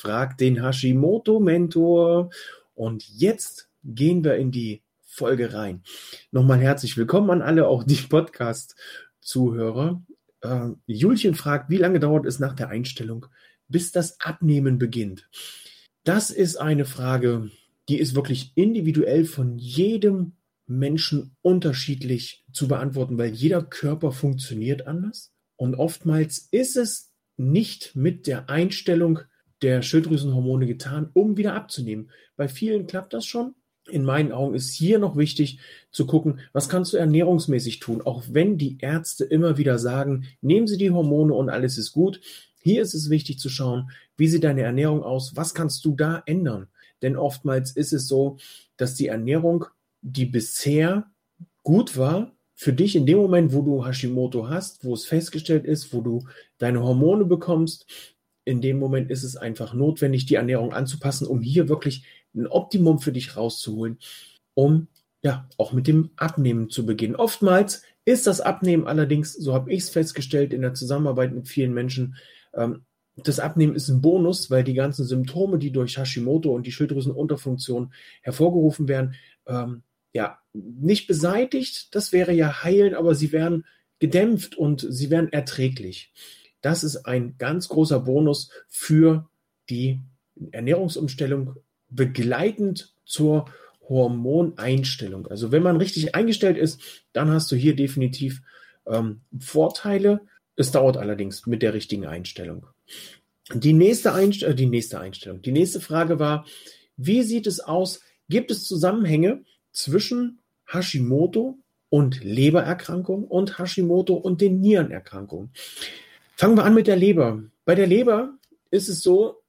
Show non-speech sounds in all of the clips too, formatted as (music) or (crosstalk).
fragt den Hashimoto-Mentor. Und jetzt gehen wir in die Folge rein. Nochmal herzlich willkommen an alle, auch die Podcast-Zuhörer. Äh, Julchen fragt, wie lange dauert es nach der Einstellung, bis das Abnehmen beginnt? Das ist eine Frage, die ist wirklich individuell von jedem Menschen unterschiedlich zu beantworten, weil jeder Körper funktioniert anders. Und oftmals ist es nicht mit der Einstellung der Schilddrüsenhormone getan, um wieder abzunehmen. Bei vielen klappt das schon. In meinen Augen ist hier noch wichtig zu gucken, was kannst du ernährungsmäßig tun, auch wenn die Ärzte immer wieder sagen, nehmen Sie die Hormone und alles ist gut. Hier ist es wichtig zu schauen, wie sieht deine Ernährung aus, was kannst du da ändern? Denn oftmals ist es so, dass die Ernährung, die bisher gut war, für dich in dem Moment, wo du Hashimoto hast, wo es festgestellt ist, wo du deine Hormone bekommst, in dem Moment ist es einfach notwendig, die Ernährung anzupassen, um hier wirklich ein Optimum für dich rauszuholen, um ja auch mit dem Abnehmen zu beginnen. Oftmals ist das Abnehmen allerdings, so habe ich es festgestellt in der Zusammenarbeit mit vielen Menschen, ähm, das Abnehmen ist ein Bonus, weil die ganzen Symptome, die durch Hashimoto und die Schilddrüsenunterfunktion hervorgerufen werden, ähm, ja, nicht beseitigt. Das wäre ja heilen, aber sie werden gedämpft und sie werden erträglich. Das ist ein ganz großer Bonus für die Ernährungsumstellung begleitend zur Hormoneinstellung. Also wenn man richtig eingestellt ist, dann hast du hier definitiv ähm, Vorteile. Es dauert allerdings mit der richtigen Einstellung. Die nächste, Einst äh, die nächste Einstellung, die nächste Frage war, wie sieht es aus? Gibt es Zusammenhänge zwischen Hashimoto und Lebererkrankung und Hashimoto und den Nierenerkrankungen? Fangen wir an mit der Leber. Bei der Leber ist es so,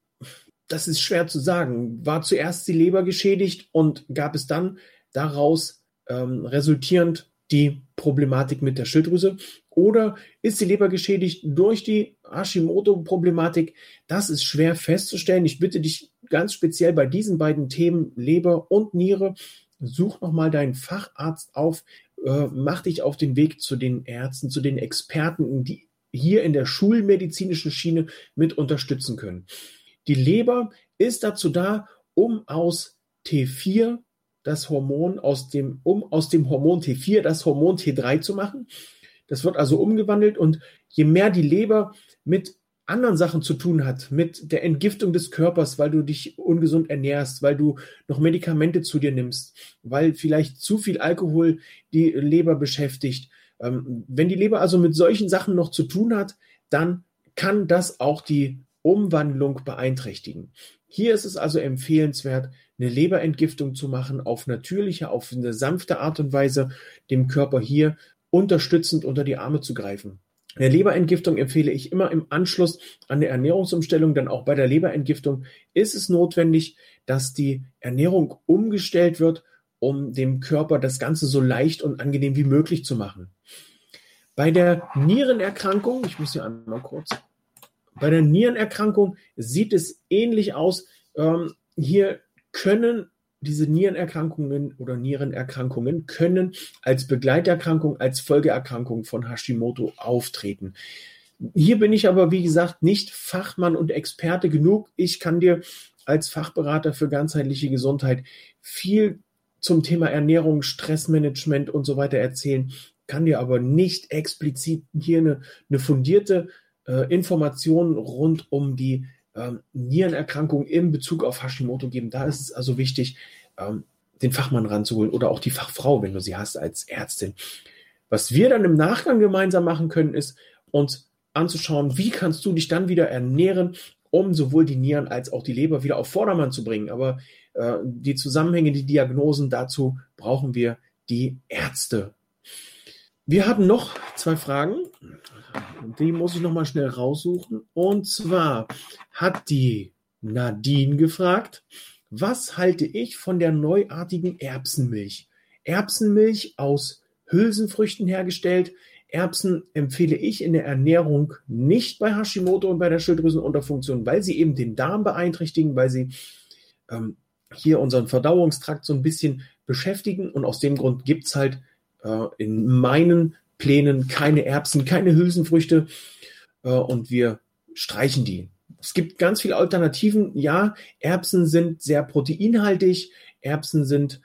das ist schwer zu sagen. War zuerst die Leber geschädigt und gab es dann daraus ähm, resultierend die Problematik mit der Schilddrüse? Oder ist die Leber geschädigt durch die Hashimoto-Problematik? Das ist schwer festzustellen. Ich bitte dich ganz speziell bei diesen beiden Themen Leber und Niere, such nochmal deinen Facharzt auf, äh, mach dich auf den Weg zu den Ärzten, zu den Experten, die hier in der schulmedizinischen Schiene mit unterstützen können. Die Leber ist dazu da, um aus T4 das Hormon aus dem, um aus dem Hormon T4 das Hormon T3 zu machen. Das wird also umgewandelt und je mehr die Leber mit anderen Sachen zu tun hat, mit der Entgiftung des Körpers, weil du dich ungesund ernährst, weil du noch Medikamente zu dir nimmst, weil vielleicht zu viel Alkohol die Leber beschäftigt, ähm, wenn die Leber also mit solchen Sachen noch zu tun hat, dann kann das auch die Umwandlung beeinträchtigen. Hier ist es also empfehlenswert, eine Leberentgiftung zu machen auf natürliche, auf eine sanfte Art und Weise, dem Körper hier unterstützend unter die Arme zu greifen. Eine Leberentgiftung empfehle ich immer im Anschluss an eine Ernährungsumstellung, denn auch bei der Leberentgiftung ist es notwendig, dass die Ernährung umgestellt wird um dem Körper das Ganze so leicht und angenehm wie möglich zu machen. Bei der Nierenerkrankung, ich muss hier einmal kurz, bei der Nierenerkrankung sieht es ähnlich aus. Ähm, hier können diese Nierenerkrankungen oder Nierenerkrankungen können als Begleiterkrankung, als Folgeerkrankung von Hashimoto auftreten. Hier bin ich aber, wie gesagt, nicht Fachmann und Experte genug. Ich kann dir als Fachberater für ganzheitliche Gesundheit viel zum Thema Ernährung, Stressmanagement und so weiter erzählen, kann dir aber nicht explizit hier eine, eine fundierte äh, Information rund um die ähm, Nierenerkrankung in Bezug auf Hashimoto geben. Da ist es also wichtig, ähm, den Fachmann ranzuholen oder auch die Fachfrau, wenn du sie hast als Ärztin. Was wir dann im Nachgang gemeinsam machen können, ist uns anzuschauen, wie kannst du dich dann wieder ernähren, um sowohl die Nieren als auch die Leber wieder auf Vordermann zu bringen. Aber äh, die Zusammenhänge, die Diagnosen, dazu brauchen wir die Ärzte. Wir hatten noch zwei Fragen. Die muss ich noch mal schnell raussuchen. Und zwar hat die Nadine gefragt, was halte ich von der neuartigen Erbsenmilch? Erbsenmilch aus Hülsenfrüchten hergestellt. Erbsen empfehle ich in der Ernährung nicht bei Hashimoto und bei der Schilddrüsenunterfunktion, weil sie eben den Darm beeinträchtigen, weil sie ähm, hier unseren Verdauungstrakt so ein bisschen beschäftigen. Und aus dem Grund gibt's halt äh, in meinen Plänen keine Erbsen, keine Hülsenfrüchte. Äh, und wir streichen die. Es gibt ganz viele Alternativen. Ja, Erbsen sind sehr proteinhaltig. Erbsen sind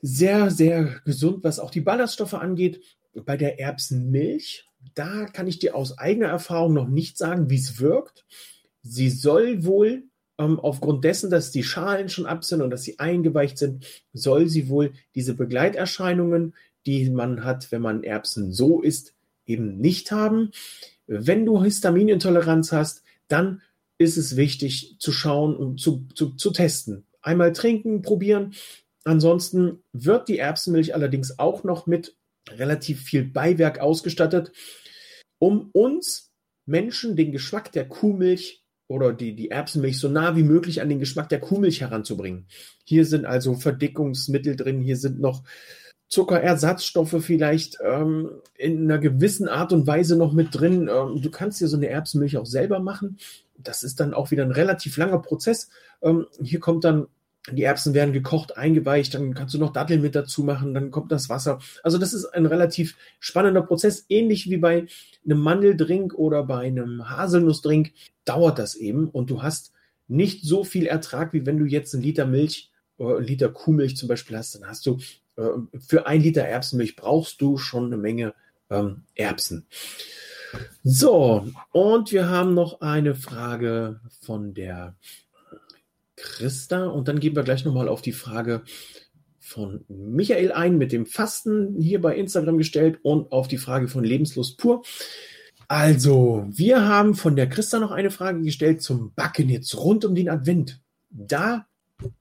sehr, sehr gesund, was auch die Ballaststoffe angeht. Bei der Erbsenmilch, da kann ich dir aus eigener Erfahrung noch nicht sagen, wie es wirkt. Sie soll wohl ähm, aufgrund dessen, dass die Schalen schon ab sind und dass sie eingeweicht sind, soll sie wohl diese Begleiterscheinungen, die man hat, wenn man Erbsen so isst, eben nicht haben. Wenn du Histaminintoleranz hast, dann ist es wichtig zu schauen und zu, zu, zu testen. Einmal trinken, probieren. Ansonsten wird die Erbsenmilch allerdings auch noch mit relativ viel Beiwerk ausgestattet, um uns Menschen den Geschmack der Kuhmilch oder die, die Erbsenmilch so nah wie möglich an den Geschmack der Kuhmilch heranzubringen. Hier sind also Verdickungsmittel drin, hier sind noch Zuckerersatzstoffe vielleicht ähm, in einer gewissen Art und Weise noch mit drin. Ähm, du kannst dir so eine Erbsenmilch auch selber machen. Das ist dann auch wieder ein relativ langer Prozess. Ähm, hier kommt dann die Erbsen werden gekocht, eingeweicht, dann kannst du noch Datteln mit dazu machen, dann kommt das Wasser. Also das ist ein relativ spannender Prozess, ähnlich wie bei einem Mandeldrink oder bei einem Haselnussdrink dauert das eben und du hast nicht so viel Ertrag, wie wenn du jetzt einen Liter Milch, äh, einen Liter Kuhmilch zum Beispiel hast, dann hast du äh, für ein Liter Erbsenmilch brauchst du schon eine Menge ähm, Erbsen. So, und wir haben noch eine Frage von der Christa und dann gehen wir gleich nochmal auf die Frage von Michael ein mit dem Fasten hier bei Instagram gestellt und auf die Frage von Lebenslust pur. Also, wir haben von der Christa noch eine Frage gestellt zum Backen jetzt rund um den Advent. Da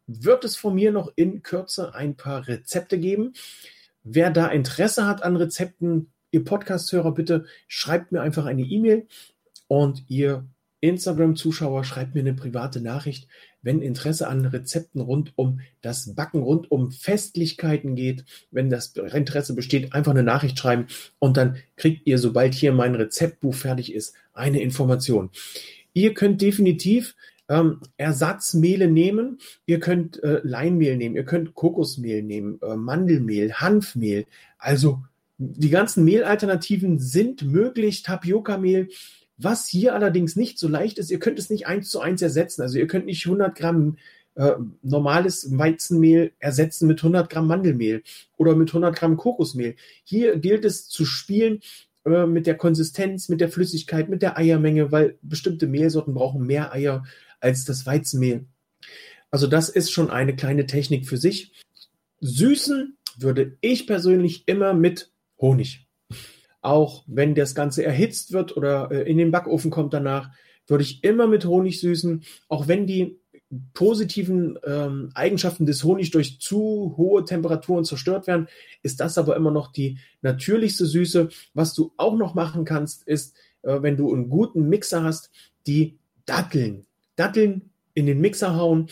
wird es von mir noch in Kürze ein paar Rezepte geben. Wer da Interesse hat an Rezepten, ihr Podcast-Hörer, bitte schreibt mir einfach eine E-Mail und ihr Instagram-Zuschauer schreibt mir eine private Nachricht, wenn Interesse an Rezepten rund um das Backen, rund um Festlichkeiten geht. Wenn das Interesse besteht, einfach eine Nachricht schreiben und dann kriegt ihr, sobald hier mein Rezeptbuch fertig ist, eine Information. Ihr könnt definitiv ähm, Ersatzmehle nehmen. Ihr könnt äh, Leinmehl nehmen, ihr könnt Kokosmehl nehmen, äh, Mandelmehl, Hanfmehl. Also die ganzen Mehlalternativen sind möglich. Tapioca-Mehl was hier allerdings nicht so leicht ist, ihr könnt es nicht eins zu eins ersetzen. Also ihr könnt nicht 100 Gramm äh, normales Weizenmehl ersetzen mit 100 Gramm Mandelmehl oder mit 100 Gramm Kokosmehl. Hier gilt es zu spielen äh, mit der Konsistenz, mit der Flüssigkeit, mit der Eiermenge, weil bestimmte Mehlsorten brauchen mehr Eier als das Weizenmehl. Also das ist schon eine kleine Technik für sich. Süßen würde ich persönlich immer mit Honig auch wenn das Ganze erhitzt wird oder äh, in den Backofen kommt danach, würde ich immer mit Honig süßen, auch wenn die positiven ähm, Eigenschaften des Honigs durch zu hohe Temperaturen zerstört werden, ist das aber immer noch die natürlichste Süße. Was du auch noch machen kannst, ist, äh, wenn du einen guten Mixer hast, die Datteln. Datteln in den Mixer hauen,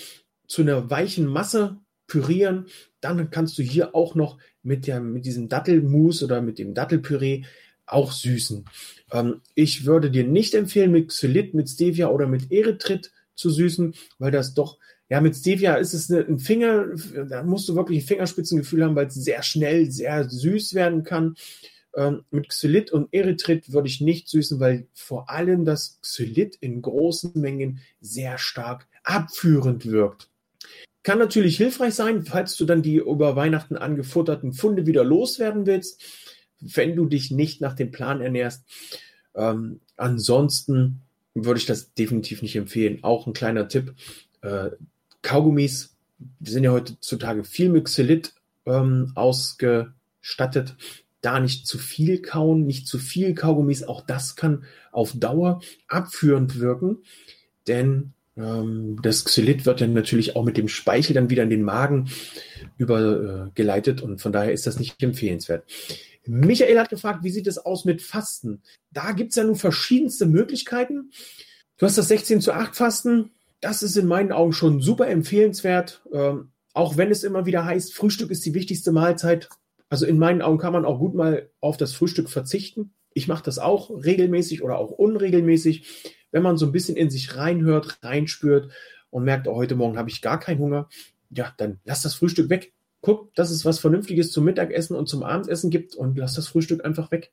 zu einer weichen Masse pürieren. Dann kannst du hier auch noch mit, der, mit diesem Dattelmus oder mit dem Dattelpüree auch süßen. Ähm, ich würde dir nicht empfehlen, mit Xylit, mit Stevia oder mit Erythrit zu süßen, weil das doch, ja, mit Stevia ist es ein Finger, da musst du wirklich ein Fingerspitzengefühl haben, weil es sehr schnell sehr süß werden kann. Ähm, mit Xylit und Erythrit würde ich nicht süßen, weil vor allem das Xylit in großen Mengen sehr stark abführend wirkt. Kann natürlich hilfreich sein, falls du dann die über Weihnachten angefutterten Funde wieder loswerden willst wenn du dich nicht nach dem Plan ernährst. Ähm, ansonsten würde ich das definitiv nicht empfehlen. Auch ein kleiner Tipp. Äh, Kaugummis, sind ja heutzutage viel mit Xylit ähm, ausgestattet. Da nicht zu viel kauen, nicht zu viel Kaugummis. Auch das kann auf Dauer abführend wirken. Denn das Xylit wird dann natürlich auch mit dem Speichel dann wieder in den Magen übergeleitet und von daher ist das nicht empfehlenswert. Michael hat gefragt, wie sieht es aus mit Fasten? Da gibt es ja nun verschiedenste Möglichkeiten. Du hast das 16 zu 8 Fasten. Das ist in meinen Augen schon super empfehlenswert. Ähm, auch wenn es immer wieder heißt, Frühstück ist die wichtigste Mahlzeit. Also in meinen Augen kann man auch gut mal auf das Frühstück verzichten. Ich mache das auch regelmäßig oder auch unregelmäßig. Wenn man so ein bisschen in sich reinhört, reinspürt und merkt, oh, heute Morgen habe ich gar keinen Hunger, ja, dann lass das Frühstück weg guck, dass es was Vernünftiges zum Mittagessen und zum Abendessen gibt und lass das Frühstück einfach weg.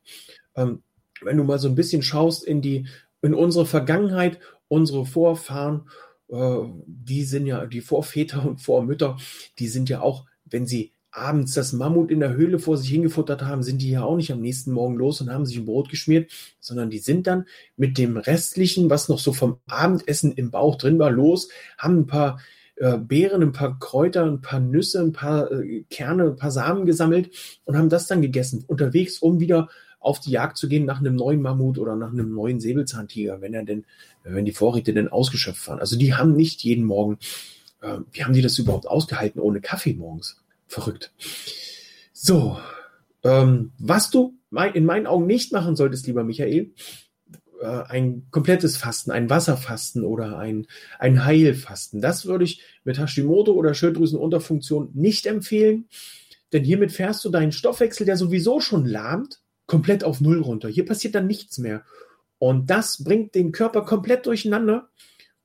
Ähm, wenn du mal so ein bisschen schaust in die, in unsere Vergangenheit unsere Vorfahren, äh, die sind ja, die Vorväter und Vormütter, die sind ja auch, wenn sie abends das Mammut in der Höhle vor sich hingefuttert haben, sind die ja auch nicht am nächsten Morgen los und haben sich ein Brot geschmiert, sondern die sind dann mit dem restlichen, was noch so vom Abendessen im Bauch drin war, los, haben ein paar äh, Beeren, ein paar Kräuter, ein paar Nüsse, ein paar äh, Kerne, ein paar Samen gesammelt und haben das dann gegessen, unterwegs, um wieder auf die Jagd zu gehen nach einem neuen Mammut oder nach einem neuen Säbelzahntiger, wenn er denn, wenn die Vorräte denn ausgeschöpft waren. Also die haben nicht jeden Morgen, äh, wie haben die das überhaupt ausgehalten ohne Kaffee morgens? Verrückt. So, ähm, was du in meinen Augen nicht machen solltest, lieber Michael, äh, ein komplettes Fasten, ein Wasserfasten oder ein, ein Heilfasten. Das würde ich mit Hashimoto oder Schilddrüsenunterfunktion nicht empfehlen, denn hiermit fährst du deinen Stoffwechsel, der sowieso schon lahmt, komplett auf Null runter. Hier passiert dann nichts mehr. Und das bringt den Körper komplett durcheinander.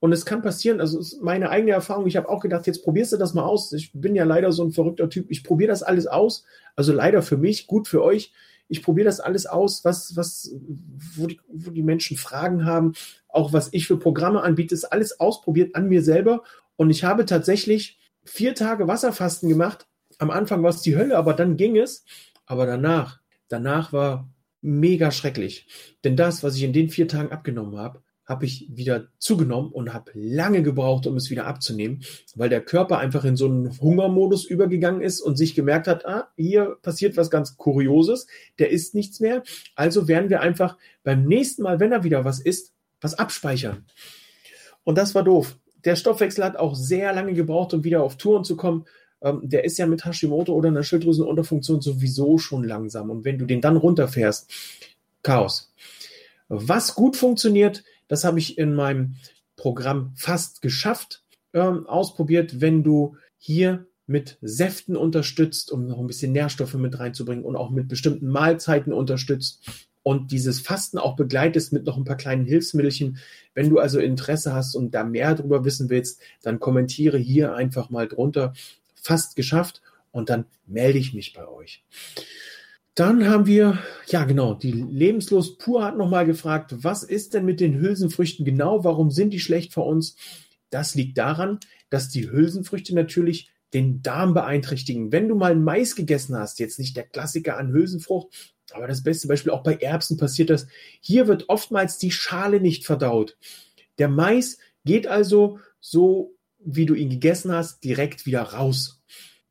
Und es kann passieren, also ist meine eigene Erfahrung, ich habe auch gedacht, jetzt probierst du das mal aus. Ich bin ja leider so ein verrückter Typ. Ich probiere das alles aus. Also leider für mich, gut für euch. Ich probiere das alles aus, was, was, wo die, wo die Menschen Fragen haben, auch was ich für Programme anbiete, ist alles ausprobiert an mir selber. Und ich habe tatsächlich vier Tage Wasserfasten gemacht. Am Anfang war es die Hölle, aber dann ging es. Aber danach, danach war mega schrecklich. Denn das, was ich in den vier Tagen abgenommen habe, habe ich wieder zugenommen und habe lange gebraucht, um es wieder abzunehmen, weil der Körper einfach in so einen Hungermodus übergegangen ist und sich gemerkt hat, ah, hier passiert was ganz Kurioses, der isst nichts mehr. Also werden wir einfach beim nächsten Mal, wenn er wieder was isst, was abspeichern. Und das war doof. Der Stoffwechsel hat auch sehr lange gebraucht, um wieder auf Touren zu kommen. Ähm, der ist ja mit Hashimoto oder einer Schilddrüsenunterfunktion sowieso schon langsam. Und wenn du den dann runterfährst, Chaos. Was gut funktioniert, das habe ich in meinem Programm fast geschafft, ähm, ausprobiert, wenn du hier mit Säften unterstützt, um noch ein bisschen Nährstoffe mit reinzubringen und auch mit bestimmten Mahlzeiten unterstützt und dieses Fasten auch begleitest mit noch ein paar kleinen Hilfsmittelchen. Wenn du also Interesse hast und da mehr darüber wissen willst, dann kommentiere hier einfach mal drunter. Fast geschafft und dann melde ich mich bei euch. Dann haben wir, ja genau, die Lebenslos Pur hat nochmal gefragt, was ist denn mit den Hülsenfrüchten genau? Warum sind die schlecht für uns? Das liegt daran, dass die Hülsenfrüchte natürlich den Darm beeinträchtigen. Wenn du mal Mais gegessen hast, jetzt nicht der Klassiker an Hülsenfrucht, aber das beste Beispiel auch bei Erbsen passiert das. Hier wird oftmals die Schale nicht verdaut. Der Mais geht also so, wie du ihn gegessen hast, direkt wieder raus.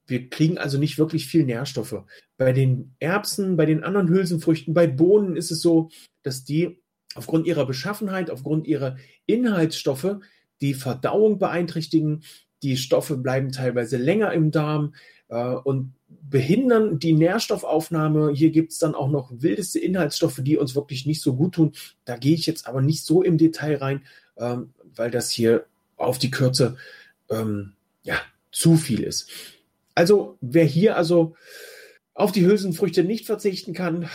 Wir kriegen also nicht wirklich viel Nährstoffe. Bei den Erbsen, bei den anderen Hülsenfrüchten, bei Bohnen ist es so, dass die aufgrund ihrer Beschaffenheit, aufgrund ihrer Inhaltsstoffe die Verdauung beeinträchtigen. Die Stoffe bleiben teilweise länger im Darm äh, und behindern die Nährstoffaufnahme. Hier gibt es dann auch noch wildeste Inhaltsstoffe, die uns wirklich nicht so gut tun. Da gehe ich jetzt aber nicht so im Detail rein, ähm, weil das hier auf die Kürze ähm, ja, zu viel ist. Also wer hier also auf die Hülsenfrüchte nicht verzichten kann,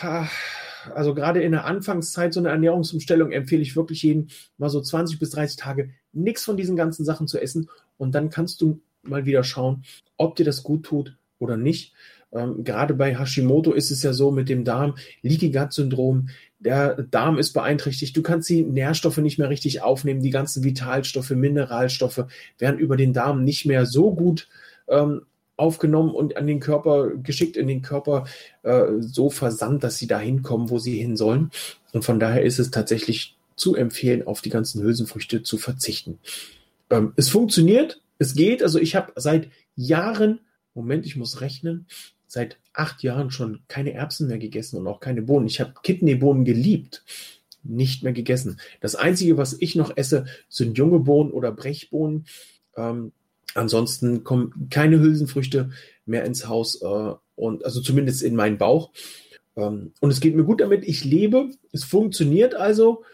also gerade in der Anfangszeit so eine Ernährungsumstellung empfehle ich wirklich jeden mal so 20 bis 30 Tage nichts von diesen ganzen Sachen zu essen. Und dann kannst du mal wieder schauen, ob dir das gut tut oder nicht. Ähm, gerade bei Hashimoto ist es ja so mit dem Darm, Leaky Gut Syndrom, der Darm ist beeinträchtigt, du kannst die Nährstoffe nicht mehr richtig aufnehmen, die ganzen Vitalstoffe, Mineralstoffe werden über den Darm nicht mehr so gut ähm, aufgenommen und an den Körper geschickt in den Körper äh, so versandt, dass sie da hinkommen, wo sie hin sollen. Und von daher ist es tatsächlich zu empfehlen, auf die ganzen Hülsenfrüchte zu verzichten. Ähm, es funktioniert, es geht. Also ich habe seit Jahren, Moment, ich muss rechnen, seit acht Jahren schon keine Erbsen mehr gegessen und auch keine Bohnen. Ich habe Kidneybohnen geliebt, nicht mehr gegessen. Das Einzige, was ich noch esse, sind junge Bohnen oder Brechbohnen. Ähm, Ansonsten kommen keine Hülsenfrüchte mehr ins Haus äh, und also zumindest in meinen Bauch. Ähm, und es geht mir gut damit. Ich lebe. Es funktioniert also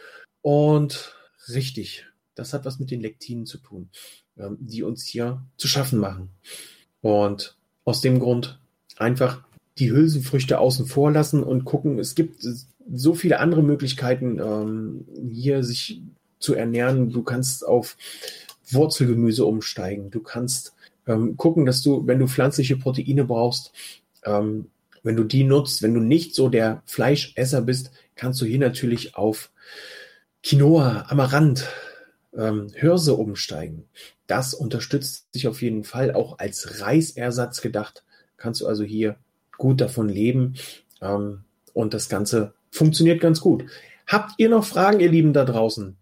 und richtig. Das hat was mit den Lektinen zu tun, ähm, die uns hier zu schaffen machen. Und aus dem Grund einfach die Hülsenfrüchte außen vor lassen und gucken. Es gibt so viele andere Möglichkeiten, ähm, hier sich zu ernähren. Du kannst auf Wurzelgemüse umsteigen. Du kannst ähm, gucken, dass du, wenn du pflanzliche Proteine brauchst, ähm, wenn du die nutzt, wenn du nicht so der Fleischesser bist, kannst du hier natürlich auf Quinoa, Amaranth, ähm, Hirse umsteigen. Das unterstützt sich auf jeden Fall auch als Reisersatz gedacht. Kannst du also hier gut davon leben ähm, und das Ganze funktioniert ganz gut. Habt ihr noch Fragen, ihr Lieben da draußen?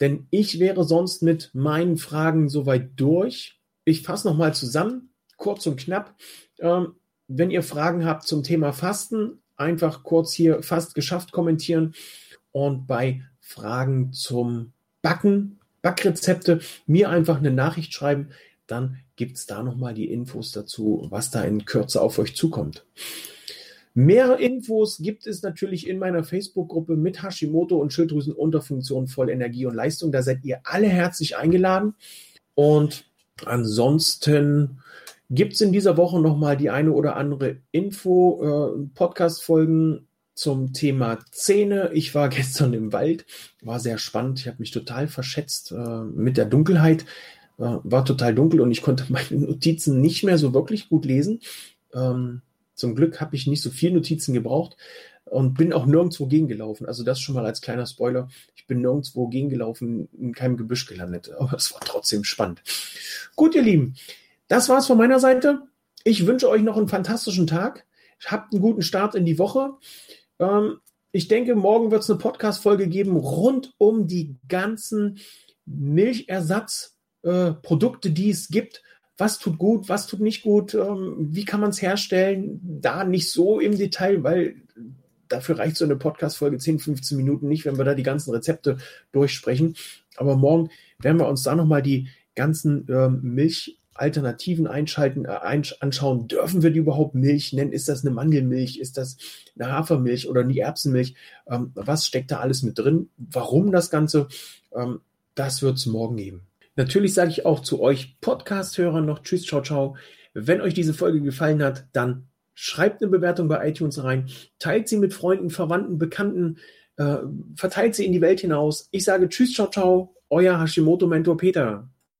Denn ich wäre sonst mit meinen Fragen soweit durch. Ich fasse nochmal zusammen, kurz und knapp. Ähm, wenn ihr Fragen habt zum Thema Fasten, einfach kurz hier fast geschafft kommentieren. Und bei Fragen zum Backen, Backrezepte, mir einfach eine Nachricht schreiben. Dann gibt es da nochmal die Infos dazu, was da in Kürze auf euch zukommt. Mehr Infos gibt es natürlich in meiner Facebook-Gruppe mit Hashimoto und Schilddrüsenunterfunktion voll Energie und Leistung. Da seid ihr alle herzlich eingeladen. Und ansonsten gibt es in dieser Woche nochmal die eine oder andere Info, äh, Podcast-Folgen zum Thema Zähne. Ich war (laughs) gestern im Wald, war sehr spannend. Ich habe mich total verschätzt äh, mit der Dunkelheit. Äh, war total dunkel und ich konnte (laughs) meine Notizen nicht mehr so wirklich gut lesen. Ähm, zum Glück habe ich nicht so viel Notizen gebraucht und bin auch nirgendwo gegengelaufen. Also das schon mal als kleiner Spoiler. Ich bin nirgendwo gegengelaufen, in keinem Gebüsch gelandet. Aber es war trotzdem spannend. Gut, ihr Lieben, das war's von meiner Seite. Ich wünsche euch noch einen fantastischen Tag. Habt einen guten Start in die Woche. Ähm, ich denke, morgen wird es eine Podcast-Folge geben rund um die ganzen Milchersatzprodukte, äh, die es gibt was tut gut, was tut nicht gut, ähm, wie kann man es herstellen, da nicht so im Detail, weil dafür reicht so eine Podcast-Folge 10, 15 Minuten nicht, wenn wir da die ganzen Rezepte durchsprechen. Aber morgen werden wir uns da nochmal die ganzen ähm, Milchalternativen einschalten, äh, anschauen. Dürfen wir die überhaupt Milch nennen? Ist das eine Mandelmilch? Ist das eine Hafermilch oder eine Erbsenmilch? Ähm, was steckt da alles mit drin? Warum das Ganze? Ähm, das wird es morgen geben. Natürlich sage ich auch zu euch Podcast-Hörern noch Tschüss, ciao, ciao. Wenn euch diese Folge gefallen hat, dann schreibt eine Bewertung bei iTunes rein, teilt sie mit Freunden, Verwandten, Bekannten, äh, verteilt sie in die Welt hinaus. Ich sage Tschüss, ciao, ciao, euer Hashimoto-Mentor Peter.